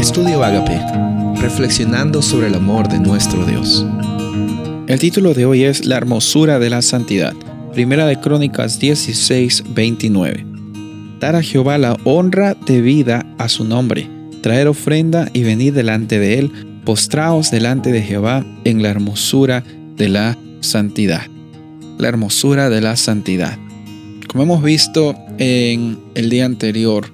Estudio Agape, reflexionando sobre el amor de nuestro Dios. El título de hoy es La hermosura de la santidad. Primera de Crónicas 16, 29. Dar a Jehová la honra debida a su nombre, traer ofrenda y venir delante de él, postraos delante de Jehová en la hermosura de la santidad. La hermosura de la santidad. Como hemos visto en el día anterior,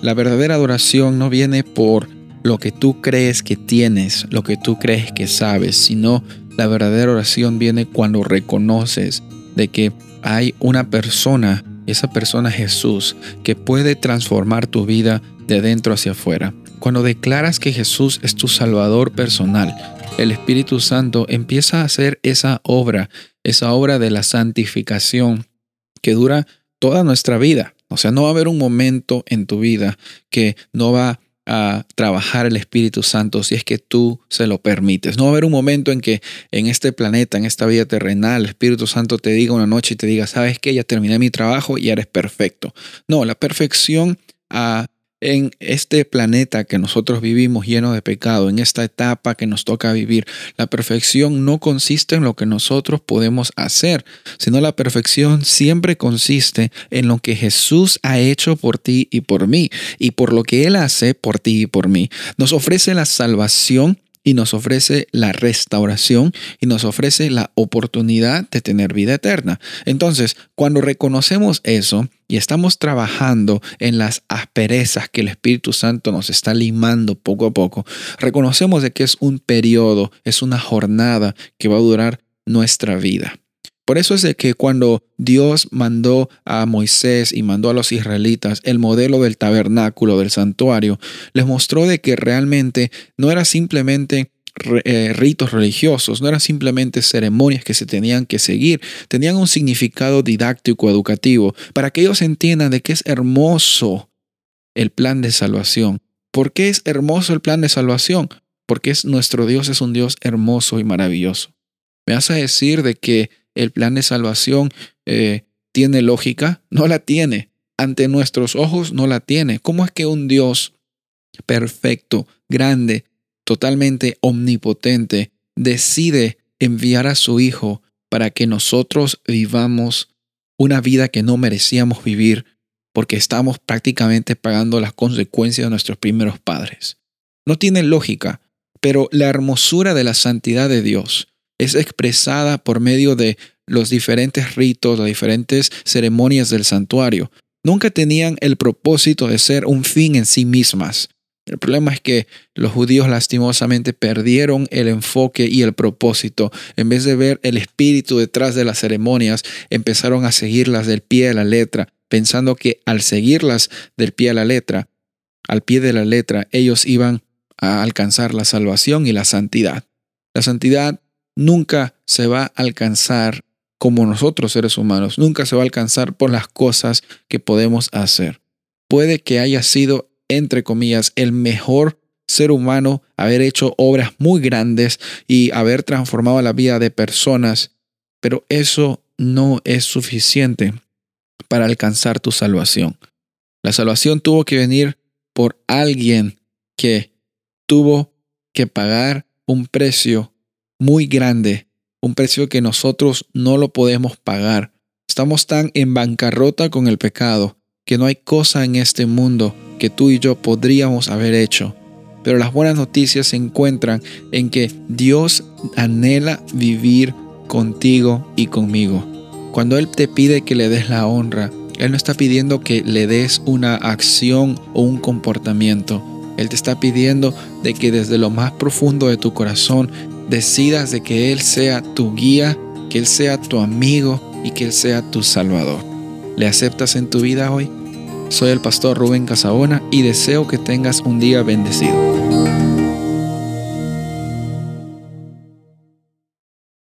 la verdadera adoración no viene por lo que tú crees que tienes, lo que tú crees que sabes, sino la verdadera oración viene cuando reconoces de que hay una persona, esa persona Jesús, que puede transformar tu vida de dentro hacia afuera. Cuando declaras que Jesús es tu Salvador personal, el Espíritu Santo empieza a hacer esa obra, esa obra de la santificación que dura toda nuestra vida. O sea, no va a haber un momento en tu vida que no va a trabajar el Espíritu Santo si es que tú se lo permites. No va a haber un momento en que en este planeta, en esta vida terrenal, el Espíritu Santo te diga una noche y te diga, sabes que ya terminé mi trabajo y eres perfecto. No, la perfección a en este planeta que nosotros vivimos lleno de pecado, en esta etapa que nos toca vivir, la perfección no consiste en lo que nosotros podemos hacer, sino la perfección siempre consiste en lo que Jesús ha hecho por ti y por mí, y por lo que Él hace por ti y por mí. Nos ofrece la salvación y nos ofrece la restauración y nos ofrece la oportunidad de tener vida eterna. Entonces, cuando reconocemos eso y estamos trabajando en las asperezas que el Espíritu Santo nos está limando poco a poco, reconocemos de que es un periodo, es una jornada que va a durar nuestra vida. Por eso es de que cuando Dios mandó a Moisés y mandó a los israelitas el modelo del tabernáculo, del santuario, les mostró de que realmente no era simplemente eh, ritos religiosos, no eran simplemente ceremonias que se tenían que seguir, tenían un significado didáctico, educativo, para que ellos entiendan de que es hermoso el plan de salvación. ¿Por qué es hermoso el plan de salvación? Porque es, nuestro Dios es un Dios hermoso y maravilloso. Me a decir de que el plan de salvación eh, tiene lógica, no la tiene. Ante nuestros ojos no la tiene. ¿Cómo es que un Dios perfecto, grande, totalmente omnipotente, decide enviar a su Hijo para que nosotros vivamos una vida que no merecíamos vivir porque estamos prácticamente pagando las consecuencias de nuestros primeros padres? No tiene lógica, pero la hermosura de la santidad de Dios es expresada por medio de los diferentes ritos, las diferentes ceremonias del santuario. Nunca tenían el propósito de ser un fin en sí mismas. El problema es que los judíos lastimosamente perdieron el enfoque y el propósito. En vez de ver el espíritu detrás de las ceremonias, empezaron a seguirlas del pie a la letra, pensando que al seguirlas del pie a la letra, al pie de la letra, ellos iban a alcanzar la salvación y la santidad. La santidad nunca se va a alcanzar como nosotros seres humanos, nunca se va a alcanzar por las cosas que podemos hacer. Puede que haya sido, entre comillas, el mejor ser humano, haber hecho obras muy grandes y haber transformado la vida de personas, pero eso no es suficiente para alcanzar tu salvación. La salvación tuvo que venir por alguien que tuvo que pagar un precio muy grande, un precio que nosotros no lo podemos pagar. Estamos tan en bancarrota con el pecado que no hay cosa en este mundo que tú y yo podríamos haber hecho. Pero las buenas noticias se encuentran en que Dios anhela vivir contigo y conmigo. Cuando Él te pide que le des la honra, Él no está pidiendo que le des una acción o un comportamiento. Él te está pidiendo de que desde lo más profundo de tu corazón decidas de que Él sea tu guía, que Él sea tu amigo y que Él sea tu salvador. ¿Le aceptas en tu vida hoy? Soy el pastor Rubén Casabona y deseo que tengas un día bendecido.